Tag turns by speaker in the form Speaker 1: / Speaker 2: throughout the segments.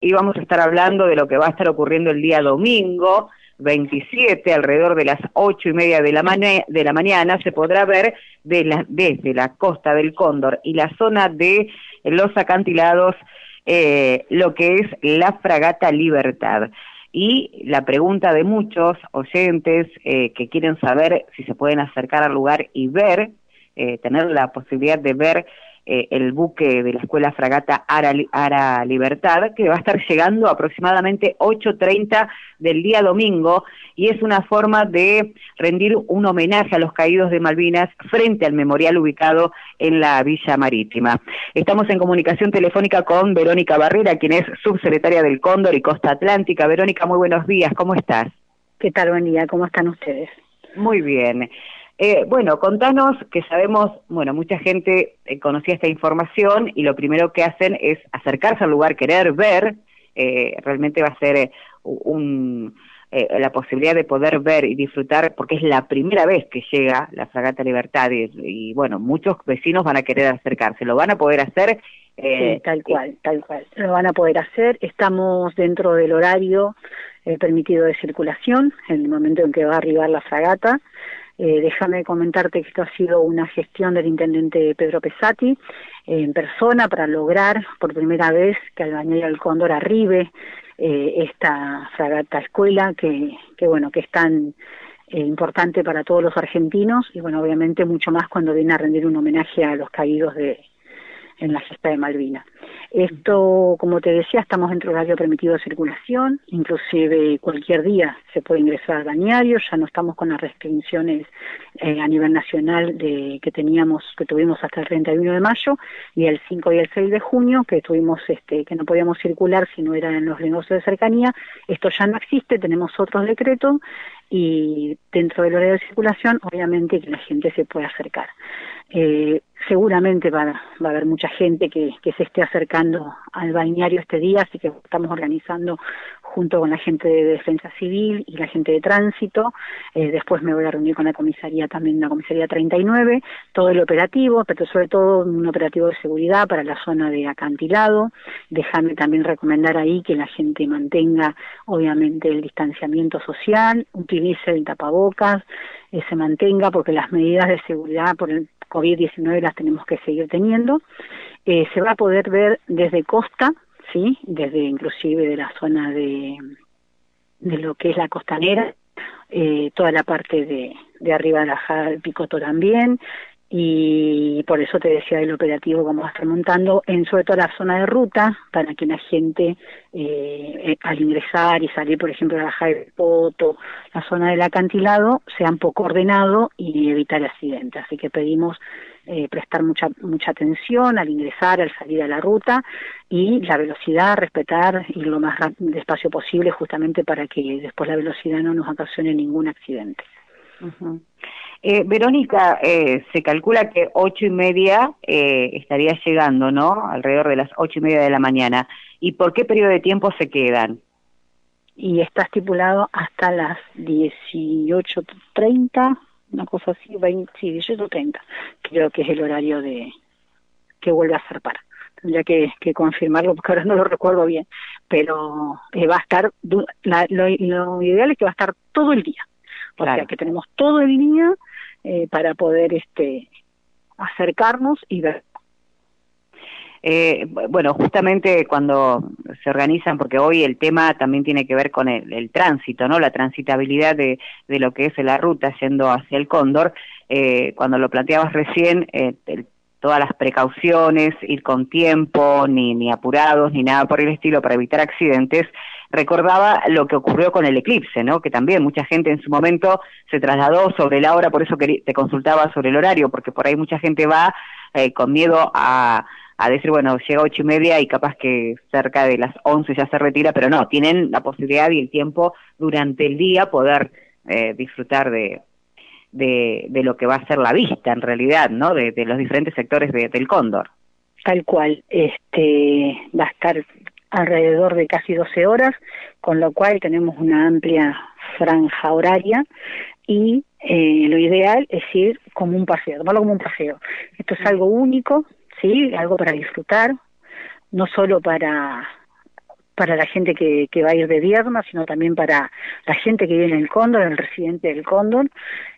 Speaker 1: y vamos a estar hablando de lo que va a estar ocurriendo el día domingo 27, alrededor de las ocho y media de la, de la mañana, se podrá ver desde la costa del Cóndor y la zona de los acantilados eh, lo que es la fragata Libertad. Y la pregunta de muchos oyentes eh, que quieren saber si se pueden acercar al lugar y ver, eh, tener la posibilidad de ver eh, el buque de la escuela fragata Ara, Libertad, que va a estar llegando aproximadamente 8.30 del día domingo y es una forma de rendir un homenaje a los caídos de Malvinas frente al memorial ubicado en la Villa Marítima. Estamos en comunicación telefónica con Verónica Barrera, quien es subsecretaria del Cóndor y Costa Atlántica. Verónica, muy buenos días, ¿cómo estás?
Speaker 2: ¿Qué tal, buen día? ¿Cómo están ustedes?
Speaker 1: Muy bien. Eh, bueno, contanos que sabemos, bueno, mucha gente eh, conocía esta información y lo primero que hacen es acercarse al lugar, querer ver, eh, realmente va a ser un, la posibilidad de poder ver y disfrutar, porque es la primera vez que llega la Fragata Libertad y, bueno, muchos vecinos van a querer acercarse, lo van a poder hacer.
Speaker 2: sí, tal cual, tal cual, lo van a poder hacer, estamos dentro del horario permitido de circulación, en el momento en que va a arribar la fragata, eh, déjame comentarte que esto ha sido una gestión del intendente Pedro Pesati eh, en persona para lograr por primera vez que al bañero del Cóndor arribe eh, esta fragata escuela que, que bueno que es tan importante para todos los argentinos y bueno obviamente mucho más cuando viene a rendir un homenaje a los caídos de en la gesta de Malvinas. Esto, como te decía, estamos dentro del horario permitido de circulación, inclusive cualquier día se puede ingresar al bañario, ya no estamos con las restricciones eh, a nivel nacional que teníamos, que tuvimos hasta el 31 de mayo, y el 5 y el 6 de junio, que tuvimos, este, que no podíamos circular si no eran en los negocios de cercanía, esto ya no existe, tenemos otros decretos, y dentro del horario de circulación, obviamente que la gente se puede acercar. Eh, seguramente va, va, a haber mucha gente que, se esté acercando al balneario este día, así que estamos organizando junto con la gente de defensa civil y la gente de tránsito. Eh, después me voy a reunir con la comisaría también, la comisaría 39, todo el operativo, pero sobre todo un operativo de seguridad para la zona de acantilado. Déjame también recomendar ahí que la gente mantenga, obviamente, el distanciamiento social, utilice el tapabocas, eh, se mantenga, porque las medidas de seguridad por el COVID-19 las tenemos que seguir teniendo. Eh, se va a poder ver desde costa, sí, desde inclusive de la zona de, de lo que es la costanera, eh, toda la parte de, de arriba de la Picoto también, y por eso te decía del operativo como va a estar montando en sobre todo la zona de ruta para que la gente eh, al ingresar y salir por ejemplo a bajar el poto la zona del acantilado sea un poco ordenado y evitar accidentes. Así que pedimos eh, prestar mucha mucha atención al ingresar al salir a la ruta y la velocidad respetar ir lo más despacio posible justamente para que después la velocidad no nos ocasione ningún accidente
Speaker 1: eh, Verónica, eh, se calcula que ocho y media eh, estaría llegando, ¿no? Alrededor de las ocho y media de la mañana. ¿Y por qué periodo de tiempo se quedan?
Speaker 2: Y está estipulado hasta las 18.30, una cosa así, 20, sí, 18.30, creo que es el horario de que vuelve a zarpar. Tendría que, que confirmarlo porque ahora no lo recuerdo bien, pero eh, va a estar, lo, lo ideal es que va a estar todo el día. O sea que tenemos todo el día eh, para poder este acercarnos y ver.
Speaker 1: Eh, bueno, justamente cuando se organizan, porque hoy el tema también tiene que ver con el, tránsito, ¿no? La transitabilidad de, de, lo que es la ruta yendo hacia el Cóndor. Eh, cuando lo planteabas recién, eh, todas las precauciones, ir con tiempo, ni, ni apurados, ni nada por el estilo para evitar accidentes, recordaba lo que ocurrió con el eclipse, ¿no? Que también mucha gente en su momento se trasladó sobre la hora, por eso te consultaba sobre el horario, porque por ahí mucha gente va eh, con miedo a, a decir, bueno, llega ocho y media y capaz que cerca de las once ya se retira, pero no, tienen la posibilidad y el tiempo durante el día poder eh, disfrutar de, de, de, lo que va a ser la vista en realidad, ¿no? De, de los diferentes sectores de, del cóndor.
Speaker 2: Tal cual, este va a estar alrededor de casi 12 horas, con lo cual tenemos una amplia franja horaria y eh, lo ideal es ir como un paseo, tomarlo como un paseo. Esto es algo único, sí, algo para disfrutar, no solo para para la gente que, que va a ir de Vierma, sino también para la gente que vive en el Cóndor, el residente del Cóndor.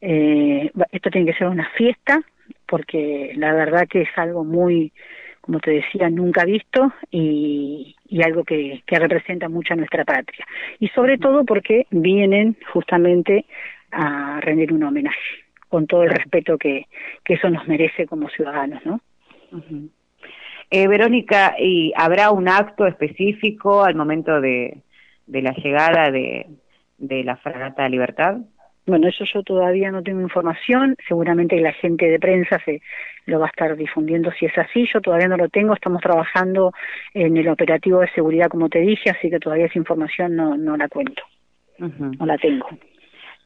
Speaker 2: Eh, esto tiene que ser una fiesta, porque la verdad que es algo muy, como te decía, nunca visto y, y algo que, que representa mucho a nuestra patria. Y sobre todo porque vienen justamente a rendir un homenaje, con todo el respeto que, que eso nos merece como ciudadanos, ¿no?
Speaker 1: Eh, Verónica, ¿y habrá un acto específico al momento de, de la llegada de, de la fragata Libertad?
Speaker 2: Bueno, eso yo todavía no tengo información, seguramente la gente de prensa se lo va a estar difundiendo si es así, yo todavía no lo tengo, estamos trabajando en el operativo de seguridad como te dije, así que todavía esa información no, no la cuento, no la tengo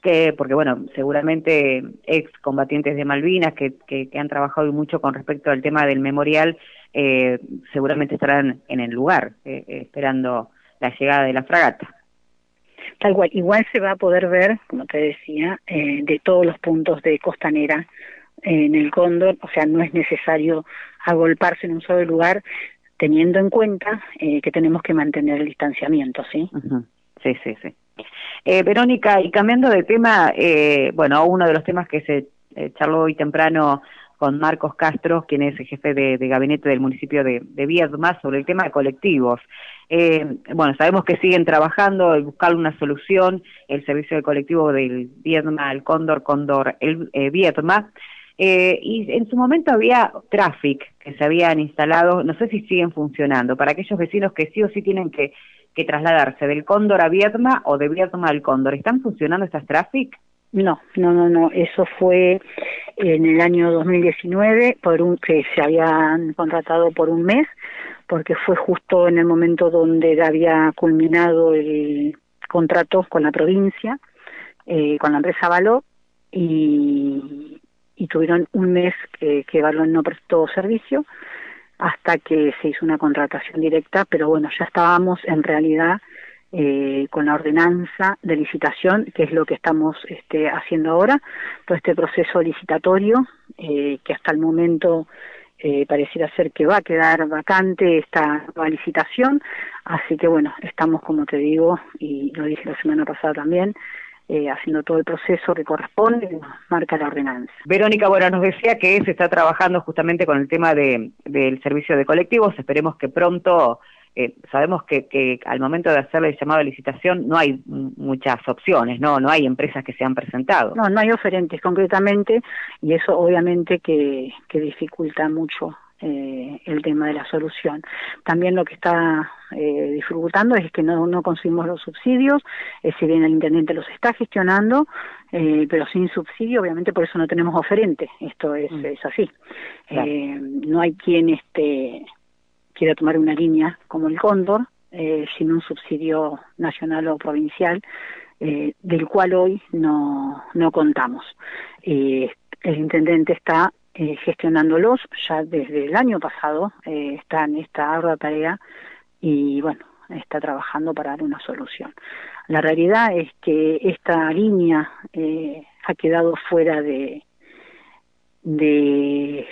Speaker 1: que porque bueno, seguramente ex combatientes de Malvinas que, que, han trabajado mucho con respecto al tema del memorial, eh, seguramente estarán en el lugar eh, esperando la llegada de la fragata.
Speaker 2: Tal cual, igual se va a poder ver, como te decía, eh, de todos los puntos de Costanera en el Cóndor, o sea, no es necesario agolparse en un solo lugar, teniendo en cuenta que tenemos que mantener el distanciamiento, ¿sí?
Speaker 1: Sí, sí, sí. Eh, Verónica, y cambiando de tema, eh, bueno, uno de los temas que se eh, charló hoy temprano con Marcos Castro, quien es el jefe de, gabinete del municipio de, de Viedma, sobre el tema de colectivos. Eh, bueno, sabemos que siguen trabajando y buscar una solución, el servicio de colectivo del Viedma, el Cóndor, Cóndor, el eh, Viedma. Eh, y en su momento había Traffic que se habían instalado, no sé si siguen funcionando, para aquellos vecinos que sí o sí tienen que que trasladarse del Cóndor a Viedma o de Viedma al Cóndor. ¿Están funcionando estas traffic?
Speaker 2: No, no, no, no. Eso fue en el año 2019 por un que se habían contratado por un mes, porque fue justo en el momento donde había culminado el contrato con la provincia, eh, con la empresa Való, y, y tuvieron un mes que, que no prestó servicio hasta que se hizo una contratación directa, pero bueno, ya estábamos en realidad eh, con la ordenanza de licitación, que es lo que estamos este, haciendo ahora, todo este proceso licitatorio, eh, que hasta el momento eh, pareciera ser que va a quedar vacante esta nueva licitación, así que bueno, estamos como te digo, y lo dije la semana pasada también, eh, haciendo todo el proceso que corresponde, marca la ordenanza.
Speaker 1: Verónica, bueno, nos decía que se está trabajando justamente con el tema de, del servicio de colectivos, esperemos que pronto, eh, sabemos que, que al momento de hacerle el llamado de licitación no hay muchas opciones, no no hay empresas que se han presentado.
Speaker 2: No, no hay oferentes concretamente y eso obviamente que, que dificulta mucho eh, el tema de la solución. También lo que está eh, dificultando es que no, no conseguimos los subsidios, eh, si bien el intendente los está gestionando, eh, pero sin subsidio, obviamente por eso no tenemos oferente, esto es, mm. es así. Eh, no hay quien este, quiera tomar una línea como el Cóndor, eh, sin un subsidio nacional o provincial, del cual hoy no, no contamos. El intendente está eh, gestionándolos ya desde el año pasado, eh, está en esta ardua tarea y bueno, está trabajando para dar una solución. La realidad es que esta línea eh, ha quedado fuera de, de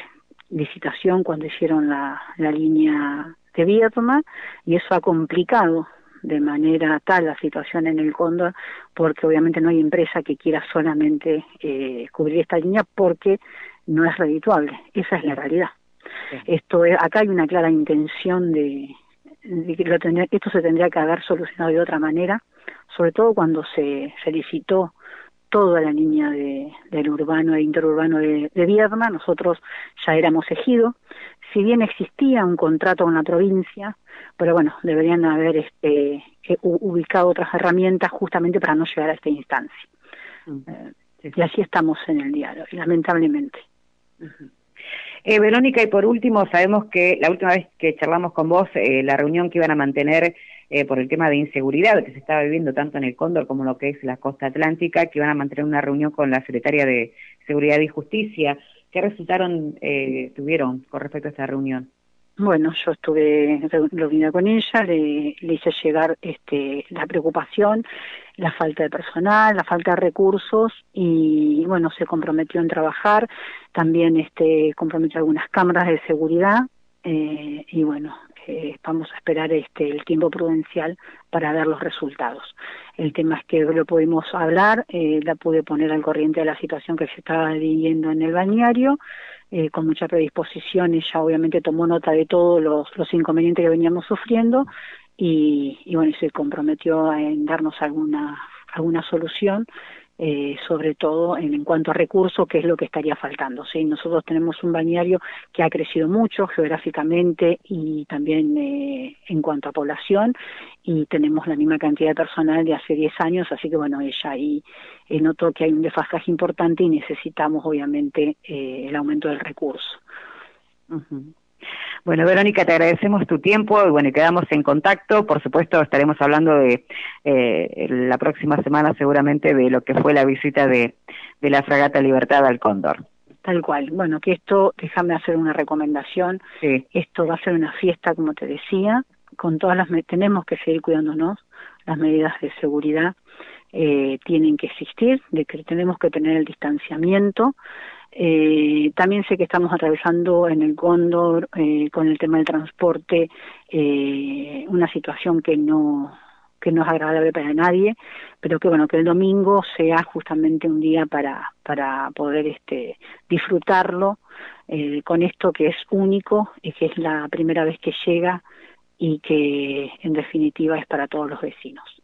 Speaker 2: licitación cuando hicieron la, la línea de Vietma y eso ha complicado de manera tal la situación en el Cóndor porque obviamente no hay empresa que quiera solamente eh, cubrir esta línea porque no es redituable, esa es la realidad. Esto es, acá hay una clara intención de, que lo tendría, esto se tendría que haber solucionado de otra manera, sobre todo cuando se, se licitó toda la línea de, del urbano e interurbano de, de Vierma, nosotros ya éramos ejido, si bien existía un contrato con la provincia, pero bueno, deberían haber este, eh, ubicado otras herramientas justamente para no llegar a esta instancia. Mm. Eh, y así estamos en el diario, lamentablemente.
Speaker 1: Eh, Verónica, y por último, sabemos que la última vez que charlamos con vos, eh, la reunión que iban a mantener eh, por el tema de inseguridad que se estaba viviendo tanto en el Cóndor como lo que es la costa atlántica, que iban a mantener una reunión con la secretaria de Seguridad y Justicia. ¿Qué resultaron eh, tuvieron con respecto a esta reunión?
Speaker 2: Bueno, yo estuve reunida con ella, le, le, hice llegar este, la preocupación, la falta de personal, la falta de recursos y bueno, se comprometió en trabajar, también este, comprometió algunas cámaras de seguridad eh, y bueno, eh, vamos a esperar este el tiempo prudencial para ver los resultados. El tema es que lo pudimos hablar, eh, la pude poner al corriente de la situación que se estaba viviendo en el bañario, eh, con mucha predisposición, ella obviamente tomó nota de todos los, inconvenientes que veníamos sufriendo y, y bueno, se comprometió en darnos alguna, alguna solución eh, sobre todo en, cuanto a recursos, que es lo que estaría faltando. ¿sí? Nosotros tenemos un bañario que ha crecido mucho geográficamente y también eh, en cuanto a población y tenemos la misma cantidad de personal de hace 10 años, así que bueno, ella ahí eh, notó que hay un desfasaje importante y necesitamos obviamente eh, el aumento del recurso.
Speaker 1: Bueno, Verónica, te agradecemos tu tiempo y bueno, quedamos en contacto. Por supuesto, estaremos hablando de eh, la próxima semana seguramente de lo que fue la visita de, de la fragata Libertad al Cóndor.
Speaker 2: Tal cual. Bueno, que esto, déjame hacer una recomendación.
Speaker 1: Sí.
Speaker 2: Esto va a ser una fiesta, como te decía, con todas las, tenemos que seguir cuidándonos, las medidas de seguridad eh, tienen que existir, de que tenemos que tener el distanciamiento, eh, también sé que estamos atravesando en el Cóndor eh, con el tema del transporte eh, una situación que no que no es agradable para nadie, pero que bueno que el domingo sea justamente un día para para poder este disfrutarlo eh, con esto que es único y que es la primera vez que llega y que en definitiva es para todos los vecinos.